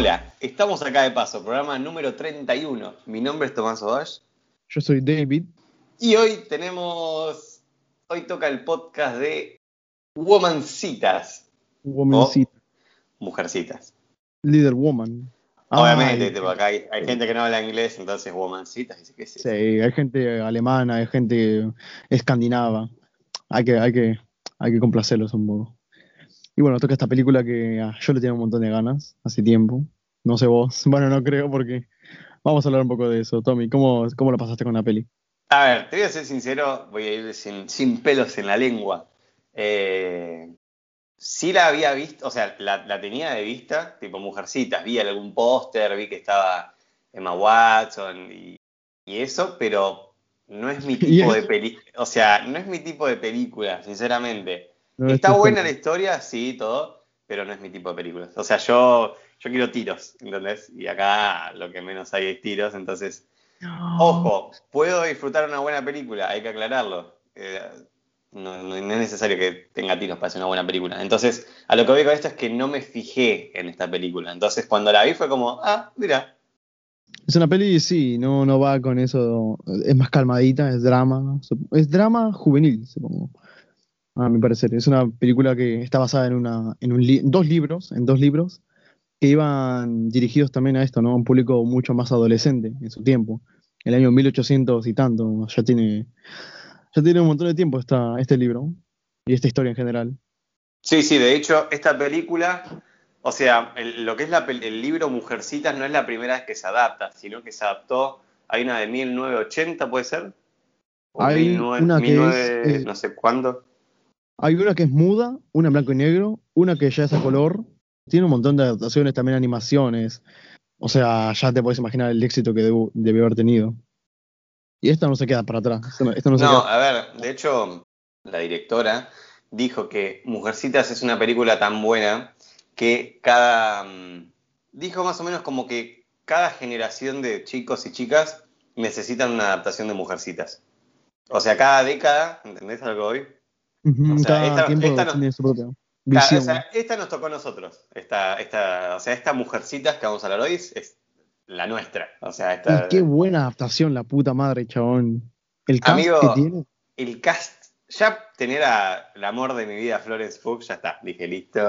Hola, estamos acá de paso, programa número 31. Mi nombre es Tomás Odash. Yo soy David. Y hoy tenemos. Hoy toca el podcast de Womancitas. Womancitas. Mujercitas. Leader Woman. Obviamente, Ay, tipo, acá hay, hay gente que no habla inglés, entonces Womancitas. Dice, ¿qué es eso? Sí, hay gente alemana, hay gente escandinava. Hay que, hay que, hay que complacerlos un poco. Y bueno, toca esta película que ah, yo le tenía un montón de ganas hace tiempo. No sé vos. Bueno, no creo porque vamos a hablar un poco de eso. Tommy, ¿cómo, cómo lo pasaste con la peli? A ver, te voy a ser sincero, voy a ir sin, sin pelos en la lengua. Eh, sí la había visto, o sea, la, la tenía de vista, tipo Mujercitas, vi algún póster, vi que estaba Emma Watson y, y eso, pero no es mi ¿Y tipo de película, o sea, no es mi tipo de película, sinceramente. No, Está buena la historia, sí, todo, pero no es mi tipo de películas. O sea, yo, yo quiero tiros, ¿entendés? Y acá lo que menos hay es tiros, entonces Ojo, puedo disfrutar una buena película, hay que aclararlo. Eh, no, no- no es necesario que tenga tiros para hacer una buena película. Entonces, a lo que voy con esto es que no me fijé en esta película. Entonces, cuando la vi fue como, ah, mira. Es una peli, sí, no, no va con eso. Es más calmadita, es drama. Es drama juvenil, supongo. A mi parecer. Es una película que está basada en, una, en un li- dos libros, en dos libros, que iban dirigidos también a esto, ¿no? A un público mucho más adolescente en su tiempo. El año 1800 y tanto. Ya tiene, ya tiene un montón de tiempo esta, este libro y esta historia en general. Sí, sí, de hecho, esta película, o sea, el- lo que es la el libro Mujercitas no es la primera vez que se adapta, sino que se adaptó, hay una de 1980, ¿puede ser? O Hay 19 una que es, 19 eh, no sé cuándo. Hay una que es muda, una en blanco y negro, una que ya es a color. Tiene un montón de adaptaciones, también animaciones. O sea, ya te puedes imaginar el éxito que debió haber tenido. Y esta no se queda para atrás. Esta no, esta no se No, queda- a ver, de hecho, la directora dijo que Mujercitas es una película tan buena que cada. mm, Dijo más o menos como que cada generación de chicos y chicas necesitan una adaptación de Mujercitas. O sea, cada década, ¿entendés a lo o sea, cada esta- tiempo esta no- tiene su propia Cada- visión. o sea, esta nos tocó a nosotros. Esta, esta, o sea, esta Mujercitas que vamos a hablar hoy es, es la nuestra. O sea, esta. y qué buena adaptación, la puta madre, chabón. El cast Amigo, que tiene. el cast, ya tener a el amor de mi vida, Florence Pugh, ya está. Dije, listo.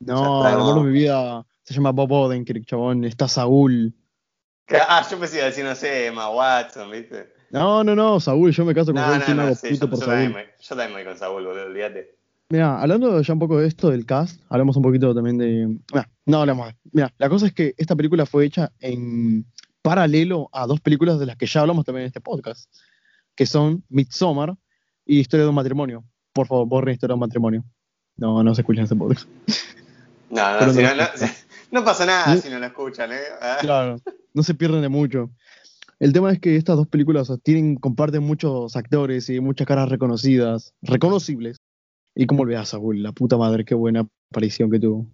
No, el amor de mi vida se llama Bob Odenkirk, chabón. Está Saúl. Ah, yo pensé iba a decir, no sé, Emma Watson, ¿viste? No, no, no, Saúl. Yo me caso con No, Saúl. no, sí, no, hago sí, puto yo, por yo Saúl. también me, yo también me voy con Saúl, boludo, olvídate. Mira, hablando ya un poco de esto del cast, hablamos un poquito también de. Mira, no hablamos. Mira, la cosa es que esta película fue hecha en paralelo a dos películas de las que ya hablamos también en este podcast, que son Midsommar y Historia de un matrimonio. Por favor, borren Historia de un matrimonio. No, no se escuchan ese podcast. No, no, si no no, no, pasa nada No. si no lo escuchan, ¿eh? Claro, no se pierden de mucho. El tema es que estas dos películas tienen, comparten muchos actores y muchas caras reconocidas, reconocibles. Y cómo olvidás a Saúl, la puta madre, qué buena aparición que tuvo.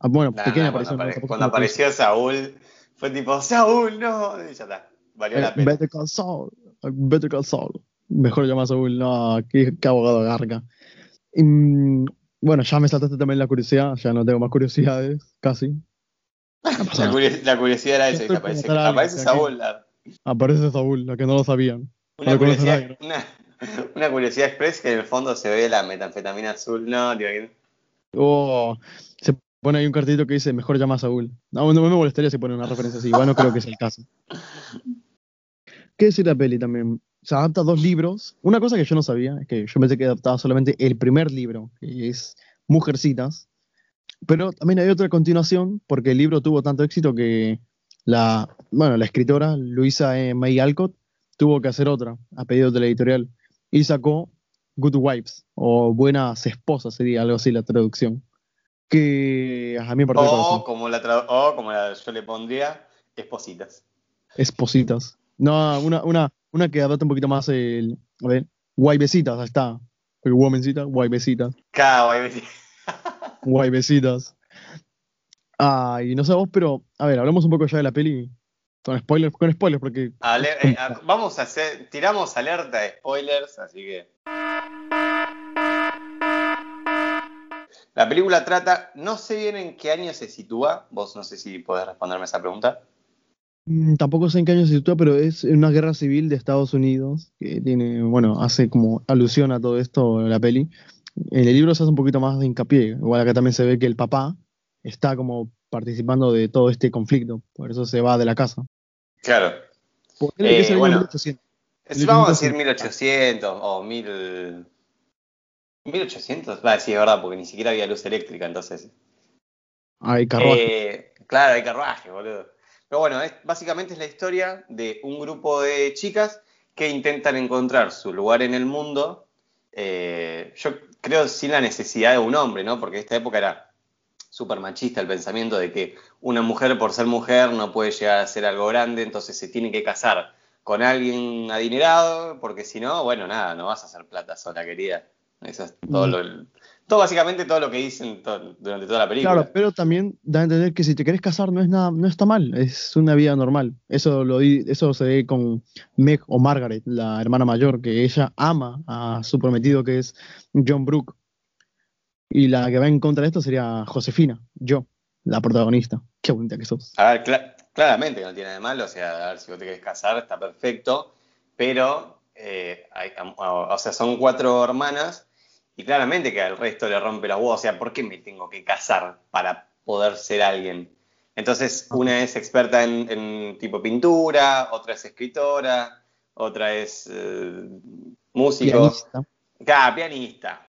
Ah, bueno, No, pequeña cuando, aparición. cuando una apareció Saúl, fue tipo, Saúl, no, y ya está, valió la Eh, pena. Better Call Saul. eh, Better Call Saul. Mejor llamar a Saúl. No, qué, qué abogado garga. Y, mm, bueno, ya me saltaste también la curiosidad. Ya no tengo más curiosidades, casi. No La, la curiosidad era esa, aparece, aparece Saúl. la- Aparece Saúl, la que no lo sabían. Una curiosidad, una, una curiosidad express que en el fondo se ve la metanfetamina azul. No, tío, Oh, se pone ahí un cartelito que dice mejor llama a Saúl. No, no me molestaría si pone una referencia así. Bueno, creo que es el caso. ¿Qué decir de la peli también? Se adapta a dos libros. Una cosa que yo no sabía es que yo pensé que adaptaba solamente el primer libro, que es Mujercitas. Pero también hay otra continuación, porque el libro tuvo tanto éxito que la, bueno, la escritora Luisa E. May Alcott tuvo que hacer otra a pedido de la editorial y sacó Good Wives o Buenas Esposas, sería algo así la traducción. Que a mí me partió el O corazón. como, la tra- o como la- yo le pondría, espositas. Espositas. No, una, una, una que adapta un poquito más el. A ver, guaybecitas, ahí está. El womancita, guaybecitas. Cada guay, Guaybecitas. Ah, y no sé vos, pero. A ver, hablamos un poco ya de la peli. Con spoilers, con spoilers, porque. Ale- eh, a- vamos a hacer, tiramos alerta de spoilers, así que. La película trata, no sé bien en qué año se sitúa, vos no sé si podés responderme esa pregunta. Mm, Tampoco sé en qué año se sitúa, pero es una guerra civil de Estados Unidos que tiene, bueno, hace como alusión a todo esto la peli. En el libro se hace un poquito más de hincapié, igual acá también se ve que el papá está como participando de todo este conflicto, por eso se va de la casa. Claro. Eh, es bueno. 1800. Es- vamos a decir 1800 o 1000... 1800, va, sí, es verdad, porque ni siquiera había luz eléctrica, entonces... Hay carruaje. Eh, claro, hay carruaje, boludo. Pero bueno, es, básicamente es la historia de un grupo de chicas que intentan encontrar su lugar en el mundo. eh, yo creo sin la necesidad de un hombre, ¿no? Porque esta época era súper machista el pensamiento de que una mujer por ser mujer no puede llegar a ser algo grande, entonces se tiene que casar con alguien adinerado, porque si no, bueno, nada, no vas a hacer plata sola, querida. Eso es todo Mm. lo... Todo básicamente todo lo que dicen to- durante toda la película. Claro, pero también da a entender que si te querés casar no es nada, no está mal, es una vida normal. Eso lo eso se ve con Meg o Margaret, la hermana mayor, que ella ama a su prometido que es John Brooke. Y la que va en contra de esto sería Josefina, yo, la protagonista. Qué bonita que sos. A ver, cla- claramente no tiene nada de malo, o sea, a ver, si vos te querés casar, está perfecto, pero, eh, hay- o sea, son cuatro hermanas y claramente que al resto le rompe las huevos, o sea, ¿por qué me tengo que casar para poder ser alguien? Entonces, una es experta en, en tipo pintura, otra es escritora, otra es eh, músico, Pianista. Ah, pianista.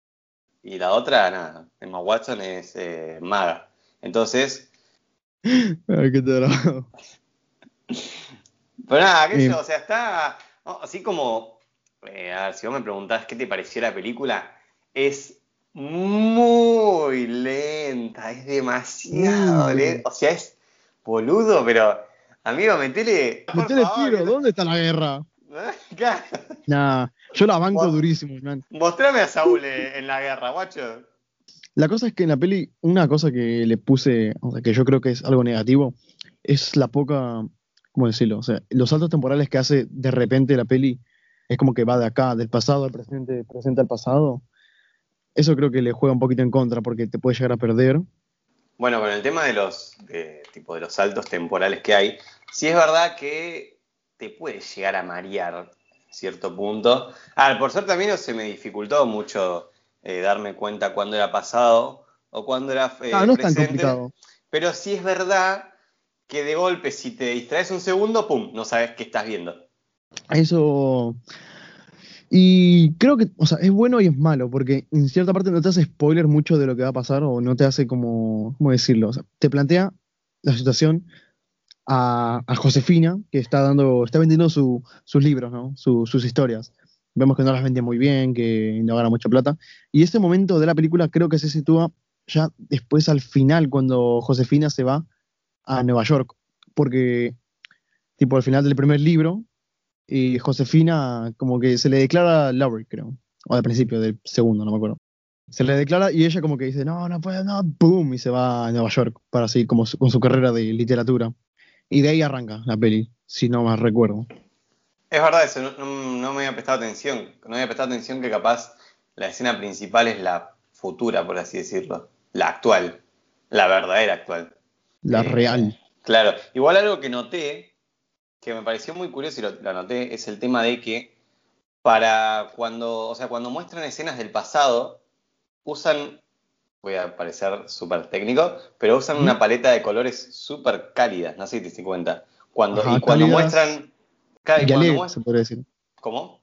Y la otra, nada, Emma Watson es eh, maga. Entonces, Ay, qué tarado. Pero nada, qué sé Eh. yo, o sea, está ¿no? así como, eh, a ver, si vos me preguntás qué te pareció la película, es muy lenta, es demasiado Mm. lenta, o sea, es boludo, pero amigo, metele... por Metele favor, tiro, ¿dónde está la guerra? Claro. Nah, yo la banco durísimo, man. Mostrame a Saúl eh, en la guerra, guacho. La cosa es que en la peli, una cosa que le puse, o sea, que yo creo que es algo negativo, es la poca, ¿cómo decirlo? O sea, los saltos temporales que hace de repente la peli, es como que va de acá, del pasado al presente, del presente al pasado. Eso creo que le juega un poquito en contra porque te puede llegar a perder. Bueno, con el tema de los, de, tipo, de los saltos temporales que hay, sí es verdad que te puede llegar a marear cierto punto. Ah, por suerte también se me dificultó mucho eh, darme cuenta cuándo era pasado o cuándo era eh, Ah, no es tan presente. complicado. Pero sí es verdad que de golpe, si te distraes un segundo, ¡pum! No sabes qué estás viendo. Eso. Y creo que, o sea, es bueno y es malo, porque en cierta parte no te hace spoiler mucho de lo que va a pasar, o no te hace como, ¿cómo decirlo? O sea, te plantea la situación a, Josefina, que está dando, está vendiendo su- sus libros, ¿no? Su- sus historias. Vemos que no las vende muy bien, que no gana mucha plata. Y este momento de la película creo que se sitúa ya después al final, cuando Josefina se va a Nueva York. Porque, tipo, al final del primer libro, y Josefina como que se le declara Laurie, creo. O al principio del segundo, no me acuerdo. Se le declara y ella como que dice, no, no puedo, no, boom, y se va a Nueva York para seguir como con su carrera de literatura. Y de ahí arranca la peli, si no más recuerdo. Es verdad eso, no, no- no me había prestado atención. No había prestado atención que capaz la escena principal es la futura, por así decirlo. La actual. La verdadera actual. La Eh, real. Claro. Igual algo que noté, que me pareció muy curioso y lo, lo anoté, es el tema de que para cuando, o sea, cuando muestran escenas del pasado, usan, voy a parecer súper técnico, pero usan una paleta de colores súper cálidas, no sé si te diste cuenta. Cuando, Ajá, y cuando muestran... claro, y Y cuando alegres, muestran- se podría decir. ¿Cómo?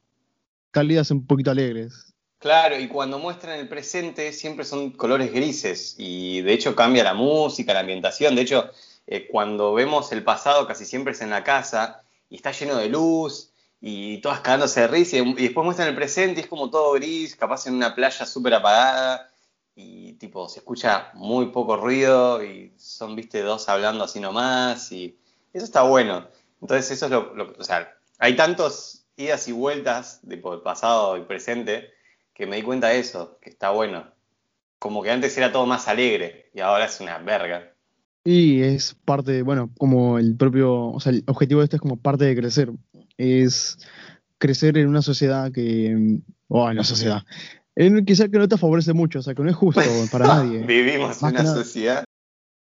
Cálidas un poquito alegres. Claro, y cuando muestran el presente siempre son colores grises y de hecho cambia la música, la ambientación. De hecho, eh, cuando vemos el pasado casi siempre es en la casa y está lleno de luz y todas cagándose de risa y, y después muestran el presente y es como todo gris, capaz en una playa súper apagada y tipo se escucha muy poco ruido y son, viste, dos hablando así nomás y eso está bueno. Entonces eso es lo, lo- o sea, hay tantos idas y vueltas de por pasado y presente que me di cuenta de eso, que está bueno. Como que antes era todo más alegre y ahora es una verga. Y es parte, bueno, como el propio, o sea, el objetivo de esto es como parte de crecer. Es crecer en una sociedad que, o en la sociedad, En quizá que no te favorece mucho, o sea, que no es justo para nadie. Vivimos en una sociedad.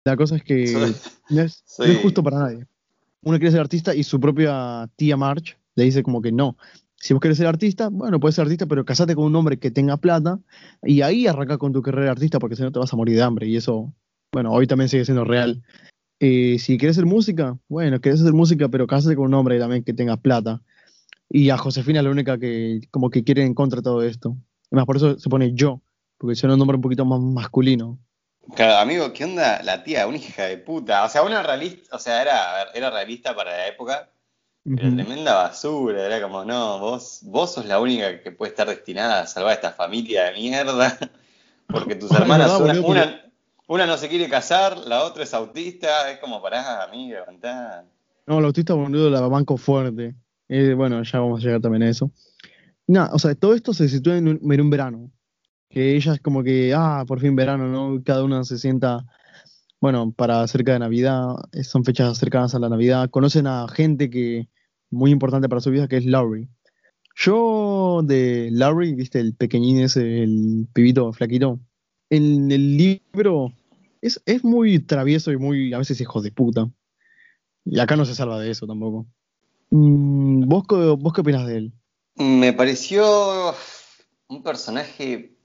La cosa es que no, es, justo para nadie. Uno quiere ser artista y su propia tía March le dice como que no. Si vos querés ser artista, bueno, puedes ser artista, pero casate con un hombre que tenga plata y ahí arranca con tu carrera de artista porque si no te vas a morir de hambre. Y eso, bueno, hoy también sigue siendo real. Eh, si quieres hacer música, bueno, quieres hacer música, pero cásate con un hombre también que tenga plata. Y a Josefina es la única que como que quiere en contra de todo esto. Además, por eso se pone yo, porque es un nombre un poquito más masculino. Claro, amigo, ¿qué onda la tía? Una hija de puta. O sea, una realista, o sea, era, era realista para la época, pero tremenda basura. Era como, no, vos, vos sos la única que puede estar destinada a salvar a esta familia de mierda. Porque tus hermanas, una, una no se quiere casar, la otra es autista, es como, pará, amigo, levantá. No, el autista, boludo, la banco fuerte. Eh, bueno, ya vamos a llegar también a eso. Nada, o sea, todo esto se sitúa en un, verano. Que ella es como que, ah, por fin verano, ¿no? Cada una se sienta, bueno, para cerca de Navidad, son fechas cercanas a la Navidad. Conocen a gente que, muy importante para su vida, que es Laurie. Yo de Laurie, viste, el pequeñín ese, el pibito flaquito, en el libro es, muy travieso y muy, a veces, hijo de puta. Y acá no se salva de eso tampoco. Mm, ¿Vos, ¿Vos qué opinas de él? Me pareció un personaje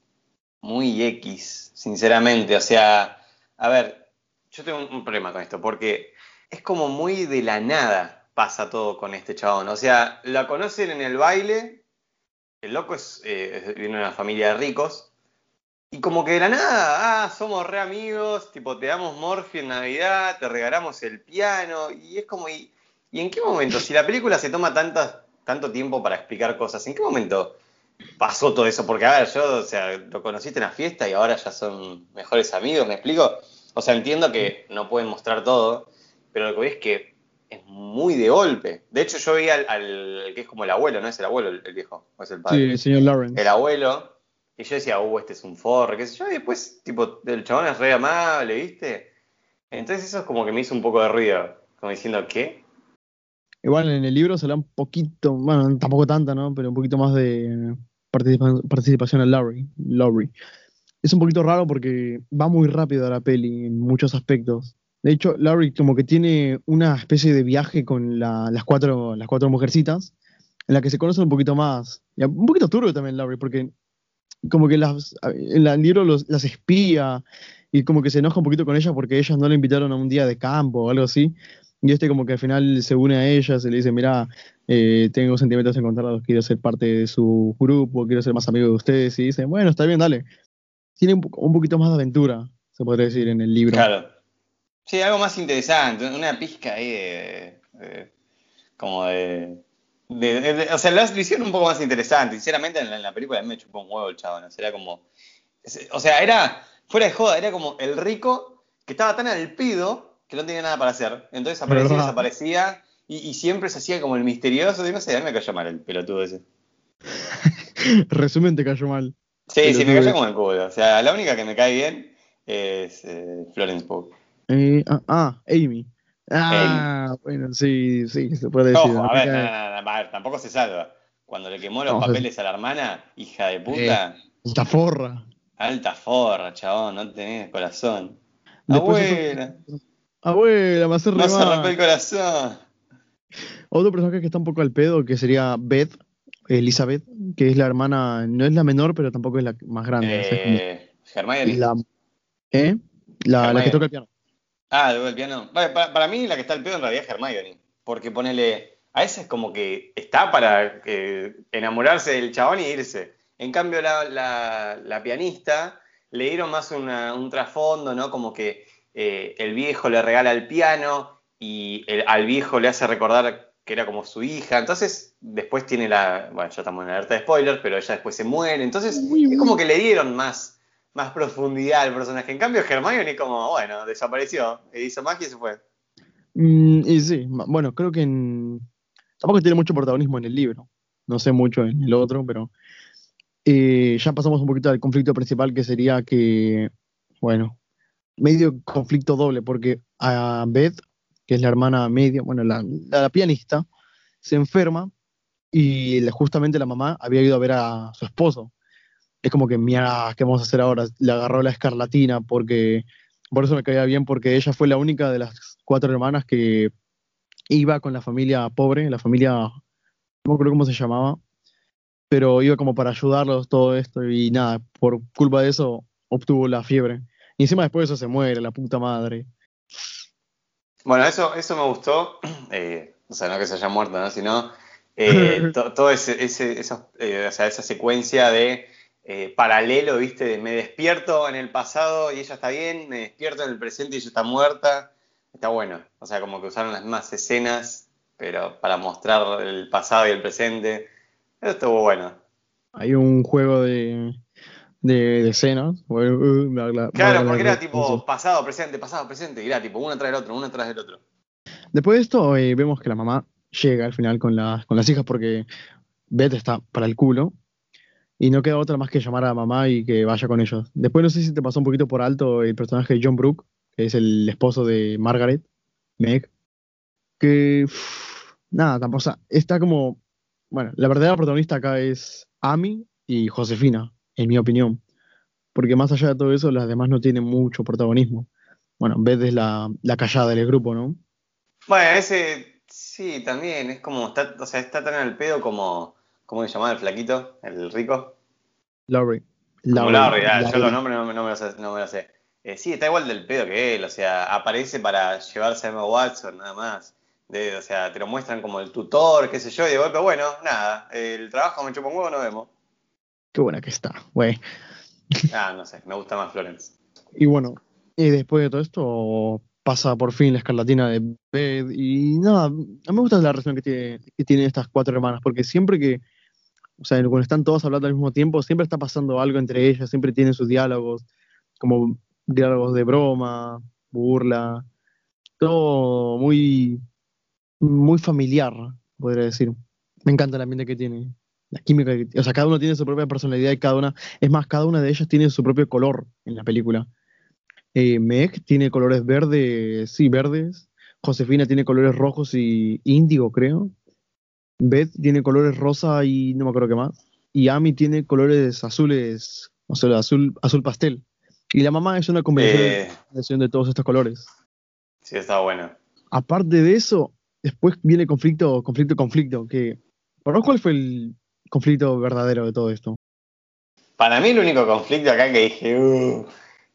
muy X, sinceramente. O sea, a ver, yo tengo un problema con esto, porque es como muy de la nada pasa todo con este chabón. O sea, la conocen en el baile, el loco es, eh, viene de una familia de ricos, y como que de la nada, ah, somos re amigos, tipo, te damos Morphy en Navidad, te regalamos el piano, y es como, ¿y, en qué momento? Si la película se toma tanto tiempo para explicar cosas, ¿en qué momento pasó todo eso? Porque, a ver, yo, o sea, lo conociste en la fiesta y ahora ya son mejores amigos, ¿me explico? O sea, entiendo que no pueden mostrar todo, pero lo que voy es que es muy de golpe. De hecho, yo vi al, que es como el abuelo, ¿no es el abuelo el, viejo? ¿O es el padre? Sí, el señor Lawrence. El abuelo y yo decía, uh, este es un forro, qué sé yo. Y después, tipo, el chabón es re amable, ¿viste? Entonces eso es como que me hizo un poco de ruido. Como diciendo, ¿qué? Igual en el libro se da un poquito, bueno, tampoco tanta, ¿no? Pero un poquito más de participación a Laurie. Laurie. Es un poquito raro porque va muy rápido la peli en muchos aspectos. De hecho, Laurie como que tiene una especie de viaje con las, cuatro, las cuatro mujercitas, en la que se conocen un poquito más. Y un poquito turbio también Laurie, porque como que las, en el libro las espía y como que se enoja un poquito con ellas porque ellas no le invitaron a un día de campo o algo así. Y este como que al final se une a ellas y le dice, mira, eh, tengo sentimientos encontrados, quiero ser parte de su grupo, quiero ser más amigo de ustedes. Y dice, bueno, está bien, dale. Tiene un, un poquito más de aventura, se podría decir, en el libro. Claro. Sí, algo más interesante, una pizca ahí de como de, o sea, la hicieron un poco más interesante. Sinceramente, en la, película me chupó un huevo el chabón. Era como. O sea, era. Fuera de joda, era como el rico que estaba tan al pido que no tenía nada para hacer. Entonces aparecía, desaparecía y, siempre se hacía como el misterioso. Y no sé, a mí me cayó mal el pelotudo ese. Resumen, te cayó mal. Sí, sí, me cayó como el culo. O sea, la única que me cae bien es eh, Florence Pugh. Eh, ah, ah, Amy. Ah, bueno, sí, sí, se puede decir. a, ver, tampoco se salva. Cuando le quemó los papeles a la hermana, hija de puta. Eh, alta forra. Alta forra, chabón, no tenés corazón. abuela. Abuela, me hace se rompe el corazón. Otro personaje que está un poco al pedo, que sería Beth, Elizabeth, que es la hermana, no es la menor, pero tampoco es la más grande. Eh, La, ¿Eh? La, la que toca el piano. Ah, el piano. para, mí la que está al pedo en realidad es Hermione. Porque ponele. A ese es como que está para enamorarse del chabón y irse. En cambio, la, pianista le dieron más un trasfondo, ¿no? Como que eh, el viejo le regala el piano y al viejo le hace recordar que era como su hija. Entonces, después tiene la. Bueno, ya estamos en alerta de spoilers, pero ella después se muere. Entonces, es como que le dieron más más profundidad al personaje. En cambio, Hermione como, bueno, desapareció, e hizo magia y se fue. Mm, y sí, bueno, creo que en... tampoco tiene mucho protagonismo en el libro. No sé mucho en el otro, pero eh, ya pasamos un poquito al conflicto principal que sería que, bueno, medio conflicto doble, porque a Beth, que es la hermana media, bueno, la, la pianista, se enferma y justamente la mamá había ido a ver a su esposo es como que, mira, ¿qué vamos a hacer ahora? Le agarró la escarlatina porque, por eso me caía bien, porque ella fue la única de las cuatro hermanas que iba con la familia pobre, la familia, no acuerdo cómo se llamaba, pero iba como para ayudarlos todo esto y nada, por culpa de eso obtuvo la fiebre. Y encima después de eso se muere, la puta madre. Bueno, eso, eso me gustó, eh, o sea, no que se haya muerto, ¿no? sino eh, todo ese, ese eh, o sea, esa secuencia de eh, paralelo, ¿viste? De me despierto en el pasado y ella está bien, me despierto en el presente y ella está muerta. Está bueno. O sea, como que usaron las mismas escenas, pero para mostrar el pasado y el presente. Eso estuvo bueno. Hay un juego de, de, escenas. Uh, claro, porque era tipo pasado, presente, pasado, presente. Y era tipo uno tras el otro, uno tras el otro. Después de esto, eh, vemos que la mamá llega al final con las, con las hijas porque Beth está para el culo y no queda otra más que llamar a mamá y que vaya con ellos. Después no sé si te pasó un poquito por alto el personaje de John Brooke, que es el esposo de Margaret, Meg, que nada, tampoco, o sea, está como, bueno, la verdadera protagonista acá es Amy y Josefina, en mi opinión, porque más allá de todo eso, las demás no tienen mucho protagonismo. Bueno, en vez de la, la callada del grupo, ¿no? Bueno, ese sí, también, es como, está, o sea, está tan al pedo como ¿Cómo se llamaba el flaquito? ¿El rico? Lowry. Lowry, ah, yo los nombres no, me los sé. No me sé. Eh, sí, está igual del pedo que él, o sea, aparece para llevarse a Emma Watson, nada más. o sea, te lo muestran como el tutor, qué sé yo, y de golpe, bueno, nada, el trabajo me chupa un huevo, nos vemos. Qué buena que está, güey. Ah, no sé, me gusta más Florence. Y bueno, y después de todo esto, pasa por fin la escarlatina de Beth, y nada, a mí me gusta la relación que, tiene, que tienen estas cuatro hermanas, porque siempre que o sea, cuando están todos hablando al mismo tiempo, siempre está pasando algo entre ellas, siempre tienen sus diálogos, como diálogos de broma, burla, todo muy, muy familiar, podría decir. Me encanta el ambiente que tiene, la química o sea, cada uno tiene su propia personalidad y cada una, es más, cada una de ellas tiene su propio color en la película. Eh, Meg tiene colores verdes, sí, verdes. Josefina tiene colores rojos y índigo, creo. Beth tiene colores rosa y no me acuerdo qué más. Y Amy tiene colores azules, o sea, azul, azul pastel. Y la mamá es una combinación de eh. todos estos colores. Sí, está bueno. Aparte de eso, después viene conflicto, conflicto, conflicto. Que, ¿Para cuál fue el conflicto verdadero de todo esto? Para mí el único conflicto acá que dije, uh,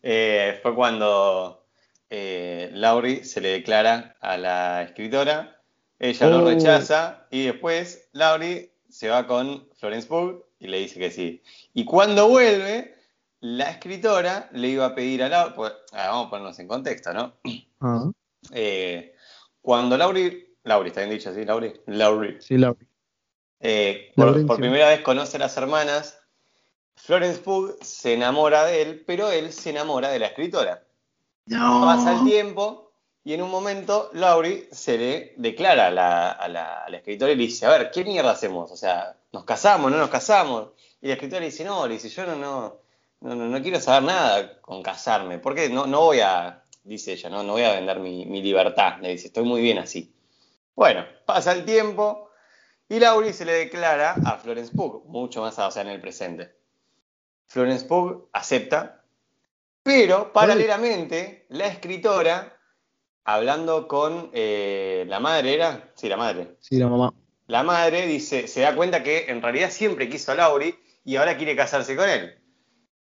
eh, fue cuando eh, Laurie se le declara a la escritora ella lo oh. rechaza y después Laurie se va con Florence Pugh y le dice que sí. Y cuando vuelve, la escritora le iba a pedir a Laurie, pues, ah, vamos a ponernos en contexto, ¿no? Ah. Eh, cuando Laurie, Laurie, está bien dicho así, Laurie, Laurie. Sí, Laurie. Eh, por, primera vez conoce a las hermanas, Florence Pugh se enamora de él, pero él se enamora de la escritora. No. Pasa el tiempo y en un momento, Laurie se le declara a la, escritora y le dice, a ver, ¿qué mierda hacemos? O sea, ¿nos casamos, no nos casamos? Y la escritora le dice, no, le dice, yo no, no, no, quiero saber nada con casarme. Porque no, no voy a, dice ella, no, no voy a vender mi, libertad. Le dice, estoy muy bien así. Bueno, pasa el tiempo y Laurie se le declara a Florence Pugh, mucho más, o sea, en el presente. Florence Pugh acepta, pero paralelamente la escritora hablando con eh, la madre, ¿era? Sí, la madre. Sí, la mamá. La madre dice, se da cuenta que en realidad siempre quiso a Lauri y ahora quiere casarse con él.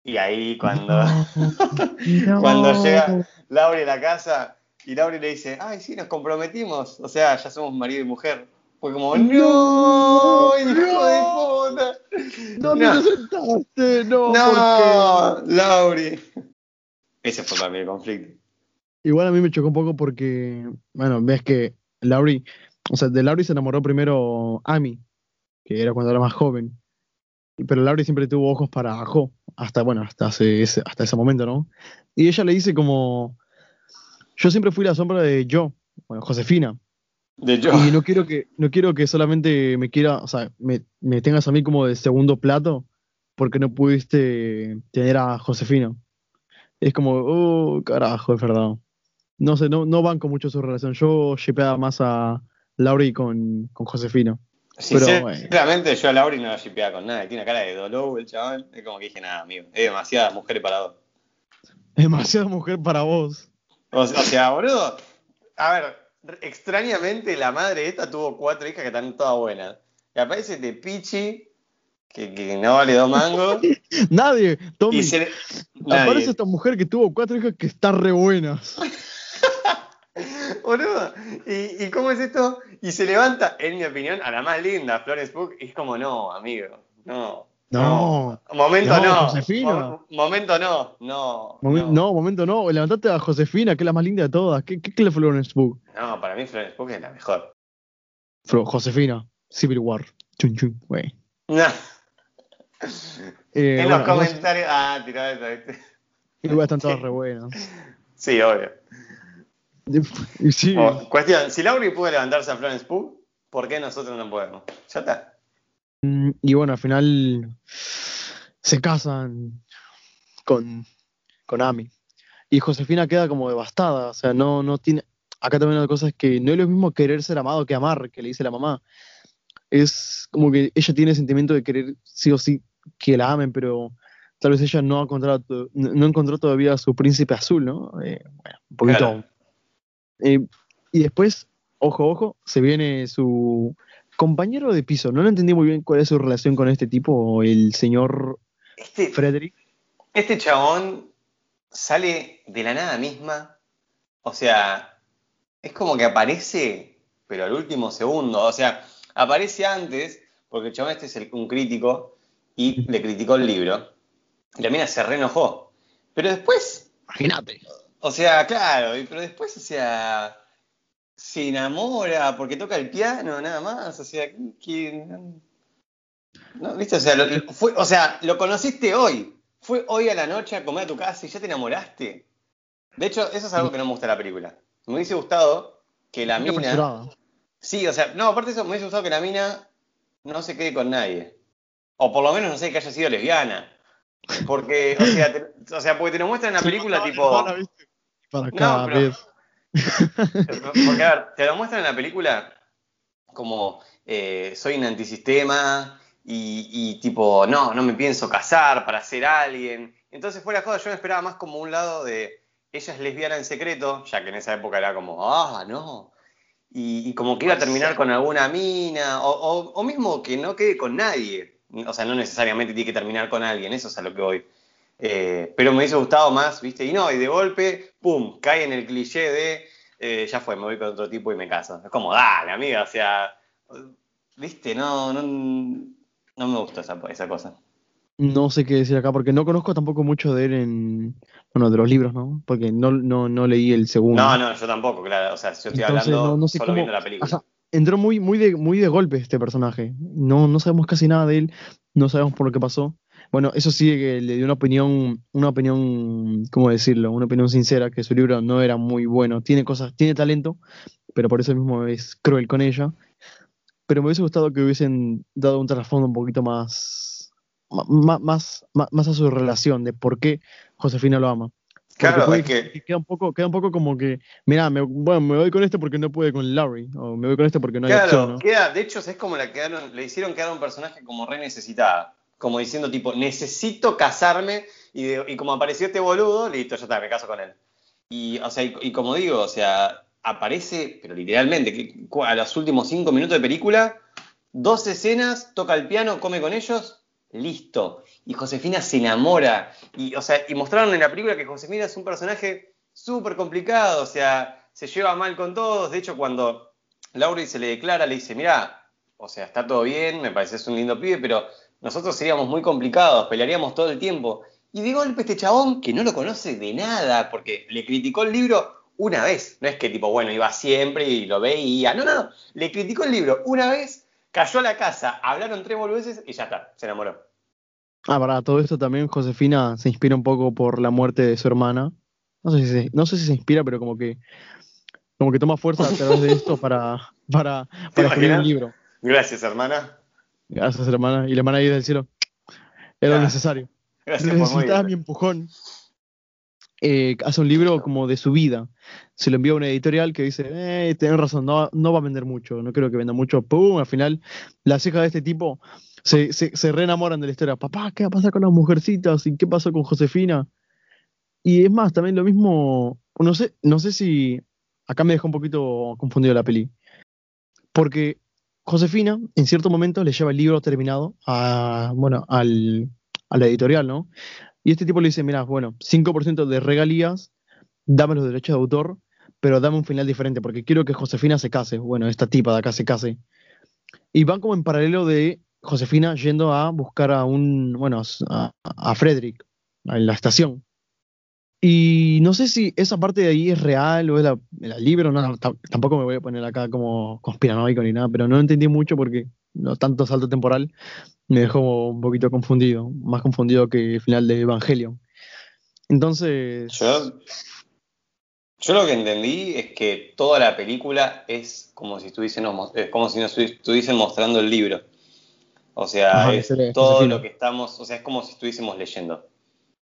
Y ahí cuando, cuando llega Lauri a la casa y Lauri le dice, ay, sí, nos comprometimos, o sea, ya somos marido y mujer. Fue como, no, hijo de puta. No, no, sentaste, no. No, Lauri. Ese fue mí el conflicto. Igual a mí me chocó un poco porque, bueno, ves que Laurie, o sea, de Laurie se enamoró primero Amy, que era cuando era más joven. Pero Laurie siempre tuvo ojos para Jo, hasta, bueno, hasta ese, hasta ese momento, ¿no? Y ella le dice como, yo siempre fui la sombra de yo, bueno, Josefina. De yo. Y no quiero que, no quiero que solamente me quiera, o sea, me, me tengas a mí como de segundo plato, porque no pudiste tener a Josefina. Es como, oh, carajo, es verdad no sé, no, no banco mucho su relación. Yo shipeaba más a Laurie con, con Josefina. Sinceramente, yo a Lauri no la shipeaba con nada. Tiene cara de dolor el chaval. Es como que dije, nada, amigo. Es demasiada mujer para dos. Demasiada mujer para vos. O, sea, boludo. A ver, extrañamente la madre esta tuvo cuatro hijas que están todas buenas. Y aparece de Pichi, que, no vale dos mangos. Nadie, Tommy. Aparece esta mujer que tuvo cuatro hijas que están re buenas. Boludo, ¿Y, cómo es esto? Y se levanta, en mi opinión, a la más linda, Florence Pugh, y es como, no, amigo, no. No, momento no. Josefina. momento no, no, no. momento no. Levantate a Josefina, que es la más linda de todas. ¿Qué, qué, es Florence Pugh? No, para mí Florence Pugh es la mejor. Josefina, Civil War. Chun chun, güey. No. Eh, en los comentarios. Ah, tirá eso, ¿viste? Están todas re buenas. Sí, obvio. Sí. Oh, cuestión, si Lauri puede levantarse a Florence Pugh, ¿por qué nosotros no podemos? Ya está. Mm, y bueno, al final se casan con, con Ami. Y Josefina queda como devastada, o sea, no, no tiene... Acá también una cosa es que no es lo mismo querer ser amado que amar, que le dice la mamá. Es como que ella tiene sentimiento de querer sí o sí que la amen, pero tal vez ella no ha encontrado, no encontró todavía a su príncipe azul, ¿no? Eh, bueno, un poquito... Eh, y después, ojo, ojo, se viene su compañero de piso. No lo entendí muy bien cuál es su relación con este tipo, el señor este, Frederick. Este chabón sale de la nada misma. O sea, es como que aparece, pero al último segundo. O sea, aparece antes, porque el chabón este es un crítico y le criticó el libro. Y la mina se reenojó. Pero después. Imagínate. O sea, claro, pero después, o sea, se enamora porque toca el piano, nada más. O sea, ¿quién? ¿No? ¿Viste? O sea, lo, fue, o sea, lo conociste hoy. Fue hoy a la noche a comer a tu casa y ya te enamoraste. De hecho, eso es algo que no me gusta de la película. Me hubiese gustado que la mina. Sí, o sea, no, aparte de eso, me hubiese gustado que la mina no se quede con nadie. O por lo menos no sé que haya sido lesbiana. Porque, o sea, o sea, porque te lo muestran en la película, tipo para no, Porque, a ver, te lo muestran en la película como eh, soy un antisistema y, tipo, no, no me pienso casar para ser alguien. Entonces fuera de joda, yo me esperaba más como un lado de ella es lesbiana en secreto, ya que en esa época era como, ah, no. Y, como que iba a terminar con alguna mina, o, o mismo que no quede con nadie. O sea, no necesariamente tiene que terminar con alguien, eso es a lo que voy. Eh, pero me hubiese gustado más, ¿viste? Y no, y de golpe, pum, cae en el cliché de, eh, ya fue, me voy con otro tipo y me caso. Es como, dale, amiga, o sea, ¿viste? No, no, no me gusta esa, esa cosa. No sé qué decir acá, porque no conozco tampoco mucho de él en, bueno, de los libros, ¿no? Porque no, no, no leí el segundo. No, no, yo tampoco, claro, o sea, yo estoy hablando solo viendo la película. entró muy, muy, de, muy de golpe este personaje. No, no sabemos casi nada de él, no sabemos por lo que pasó. Bueno, eso sí que le dio una opinión, una opinión, ¿cómo decirlo? Una opinión sincera, que su libro no era muy bueno. Tiene cosas, tiene talento, pero por eso mismo es cruel con ella. Pero me hubiese gustado que hubiesen dado un trasfondo un poquito más, más, más, más, a su relación, de por qué Josefina lo ama. claro, es que... Queda un, poco, queda un poco como que, mira, me, bueno, me voy con este porque no puede con Larry, o me voy con este porque no hay claro, Queda, de hecho, es como la quedaron, le hicieron quedar un personaje como re necesitada como diciendo tipo, necesito casarme y, como apareció este boludo, listo, ya está, me caso con él. Y, o sea, y, como digo, o sea, aparece, pero literalmente, a los últimos cinco minutos de película, dos escenas, toca el piano, come con ellos, listo. Y Josefina se enamora. Y, o sea, y mostraron en la película que Josefina es un personaje súper complicado, o sea, se lleva mal con todos. De hecho, cuando Laura se le declara, le dice, mira, o sea, está todo bien, me parece un lindo pibe, pero nosotros seríamos muy complicados, pelearíamos todo el tiempo. Y de golpe este chabón, que no lo conoce de nada, porque le criticó el libro una vez, no es que tipo, bueno, iba siempre y lo veía, no, no, no, le criticó el libro una vez, cayó a la casa, hablaron tres veces y ya está, se enamoró. Ah, para todo esto también Josefina se inspira un poco por la muerte de su hermana. No sé si se, no sé si se inspira, pero como que como que toma fuerza a través de esto para, para, para escribir un libro. Gracias, hermana. Gracias, hermana. Y la hermana ahí del cielo. Era necesario. Gracias Necesitaba mi empujón. eh, hace un libro como de su vida. Se lo envía a una editorial que dice, eh, tenés razón, no, no va a vender mucho, no creo que venda mucho. ¡Pum! Al final, las hijas de este tipo se, se, se reenamoran de la historia. Papá, ¿qué va a pasar con las mujercitas? ¿Y qué pasó con Josefina? Y es más, también lo mismo, no sé, no sé si acá me dejó un poquito confundido la peli. Porque Josefina, en cierto momento, le lleva el libro terminado a, bueno, al, a la editorial, ¿no? Y este tipo le dice, mira, bueno, 5% de regalías, dame los derechos de autor, pero dame un final diferente, porque quiero que Josefina se case. Bueno, esta tipa de acá se case. Y van como en paralelo de Josefina yendo a buscar a un, bueno, a, a Frederick, en la estación. Y no sé si esa parte de ahí es real o es la, el libro, no, tampoco me voy a poner acá como conspiranoico ni nada, pero no entendí mucho porque no tanto salto temporal me dejó un poquito confundido, más confundido que el final de Evangelion. Entonces, Yo, yo lo que entendí es que toda la película es como si estuviesen, es como si nos estuviesen mostrando el libro. O sea, Ajá, es todo lo que estamos, o sea, es como si estuviésemos leyendo.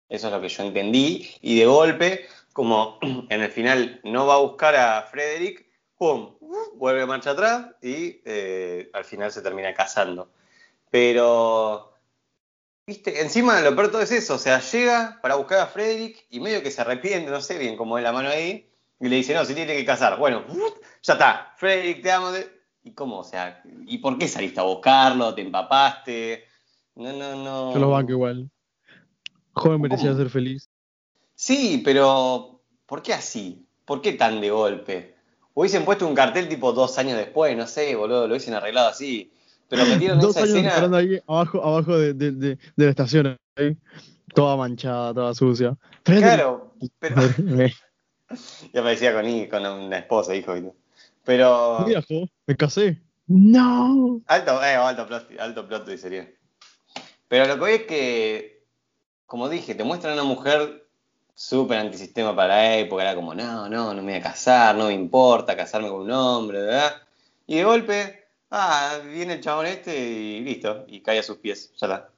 Eso es lo que yo entendí. Y de golpe, como en el final no va a buscar a Frederick, ¡pum! Vuelve marcha atrás y eh, al final se termina casando. Pero, viste, encima lo peor todo es eso. O sea, llega para buscar a Frederick y medio que se arrepiente, no sé bien cómo es la mano ahí, y le dice, no, se tiene que casar. Bueno, ya está. Frederick, te amo. ¿Y cómo? O sea, ¿y por qué saliste a buscarlo? ¿Te empapaste? No, no, no. yo los banco igual. Joven merecía ser feliz. Sí, pero ¿por qué así? ¿Por qué tan de golpe? Hubiesen puesto un cartel tipo dos años después, no sé, boludo, lo hubiesen arreglado así. Pero metieron Dos esa años escena. ahí abajo, abajo de, de- de- de la estación, ahí, toda manchada, toda sucia. Claro, pero. Ya parecía con, con una esposa, hijo. Pero. Mira, jo, me casé. No. Alto, eh, alto plot, alto plot sería. Pero lo que voy es que, como dije, te muestran a una mujer súper antisistema para la época, era como, no, no, no me voy a casar, no me importa casarme con un hombre, ¿verdad? Y de golpe, ah, viene el chabón este y listo, y cae a sus pies, ya está.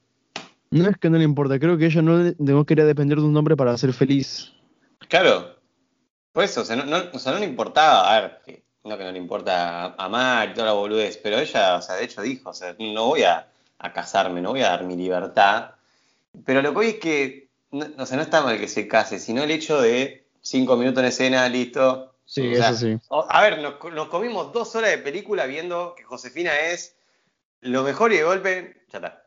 No es que no le importa, creo que ella no, quería depender de un hombre para ser feliz. Claro, por eso, o sea, no, no, o sea, no le importaba, a ver, no que no le importa amar y toda la boludez, pero ella, o sea, de hecho dijo, o sea, no voy a, a casarme, no voy a dar mi libertad. Pero lo que voy es que, no, o sea, no está mal que se case, sino el hecho de cinco minutos en escena, listo. Sí, O sea, eso sí. A ver, nos, nos comimos dos horas de película viendo que Josefina es lo mejor y de golpe, ya está.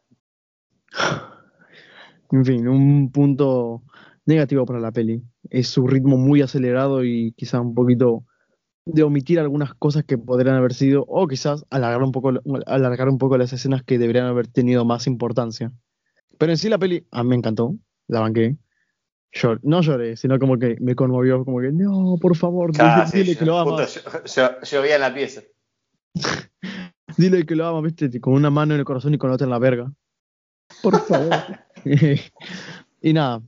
En fin, un punto negativo para la peli. Es su ritmo muy acelerado y quizá un poquito de omitir algunas cosas que podrían haber sido, o quizás alargar un poco, alargar un poco las escenas que deberían haber tenido más importancia. Pero en sí la peli, a mí me encantó, la banqué. Llor- no lloré, sino como que me conmovió, como que, no, por favor, dile, que lo justo ama, yo, en la pieza. dile que lo ama, viste, con una mano en el corazón y con la otra en la verga. Por favor. y nada,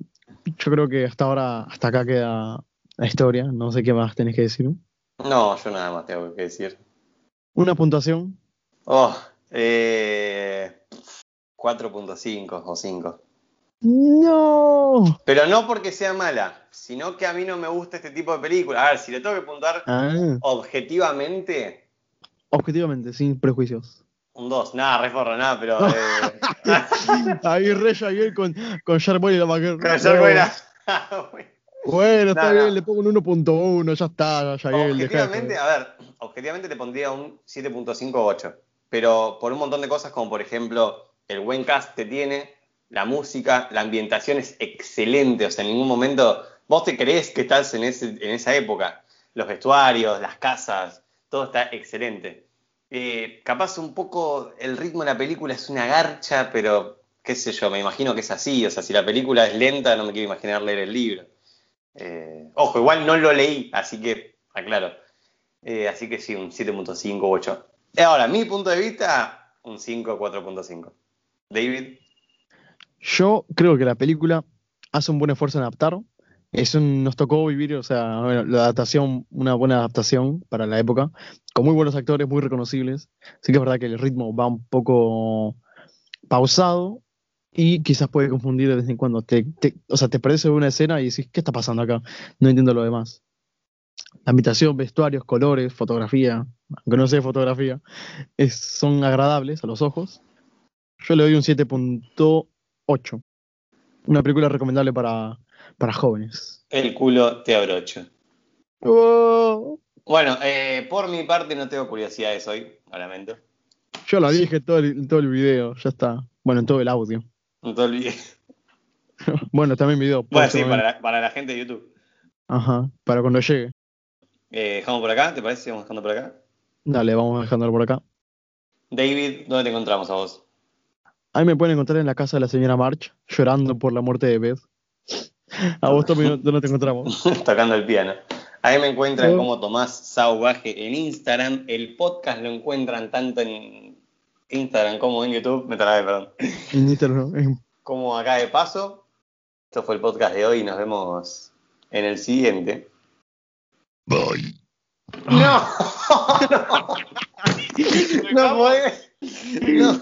yo creo que hasta ahora, hasta acá queda la historia, no sé qué más tenés que decir. No, yo nada más tengo que decir. Una puntuación, Oh, eh, 4.5 o 5. no. Pero no porque sea mala, sino que a mí no me gusta este tipo de película. A ver, si le tengo que puntuar Ah, objetivamente, objetivamente, sin prejuicios. un 2. Nada, reforro, nada, pero. Eh, Ahí Rey Javier con, con Sharkboy y la vaquera. con Jack Buena. Bueno, está No, bien, no. le pongo un 1.1, ya está, Javier. objetivamente, a ver, objetivamente le pondría un 7.58. Pero por un montón de cosas, como por ejemplo, el buen cast que tiene, la música, la ambientación es excelente. O sea, en ningún momento vos te crees que estás en, esa época. Los vestuarios, las casas, todo está excelente. Eh, capaz un poco el ritmo de la película es una garcha, pero qué sé yo, me imagino que es así. O sea, si la película es lenta, no me quiero imaginar leer el libro. Eh, ojo, igual no lo leí, así que, aclaro. Eh, así que sí, un 7.5 u 8. Ahora, mi punto de vista, un 5, 4.5. David, Yo creo que la película hace un buen esfuerzo en adaptar. Es un- nos tocó vivir, o sea, bueno, la adaptación, una buena adaptación para la época, con muy buenos actores, muy reconocibles. Sí que es verdad que el ritmo va un poco pausado, Y quizás puede confundir de vez en cuando. Te, te- o sea, te una escena y decís, ¿qué está pasando acá? No entiendo lo demás. La ambientación, vestuarios, colores, fotografía, aunque no sé fotografía, son agradables a los ojos. Yo le doy un 7.8. Una película recomendable para, para jóvenes. El culo te abrocho. Oh, Bueno, eh, por mi parte no tengo curiosidades hoy, lamento. yo la dije en todo el, en todo el video, ya está. Bueno, en todo el audio. No te olvides. bueno, también video. Bueno, sí, para la, para la gente de YouTube. Ajá, para cuando llegue. Eh, dejamos por acá, ¿te parece? Vamos dejando por acá. Dale, vamos dejándolo por acá. David, ¿dónde te encontramos a vos? Ahí me pueden encontrar en la casa de la señora March, llorando por la muerte de Beth. A vos, Tommy, ¿dó- ¿dónde te encontramos? Tocando el piano. Ahí me encuentran como Tomás Sauvaje en Instagram. El podcast lo encuentran tanto en Instagram como en YouTube. Me trabé, perdón. En Instagram, Como acá de paso. Esto fue el podcast de hoy y nos vemos en el siguiente. Bye. ¡No! ¡No! ¡No podés! ¡No!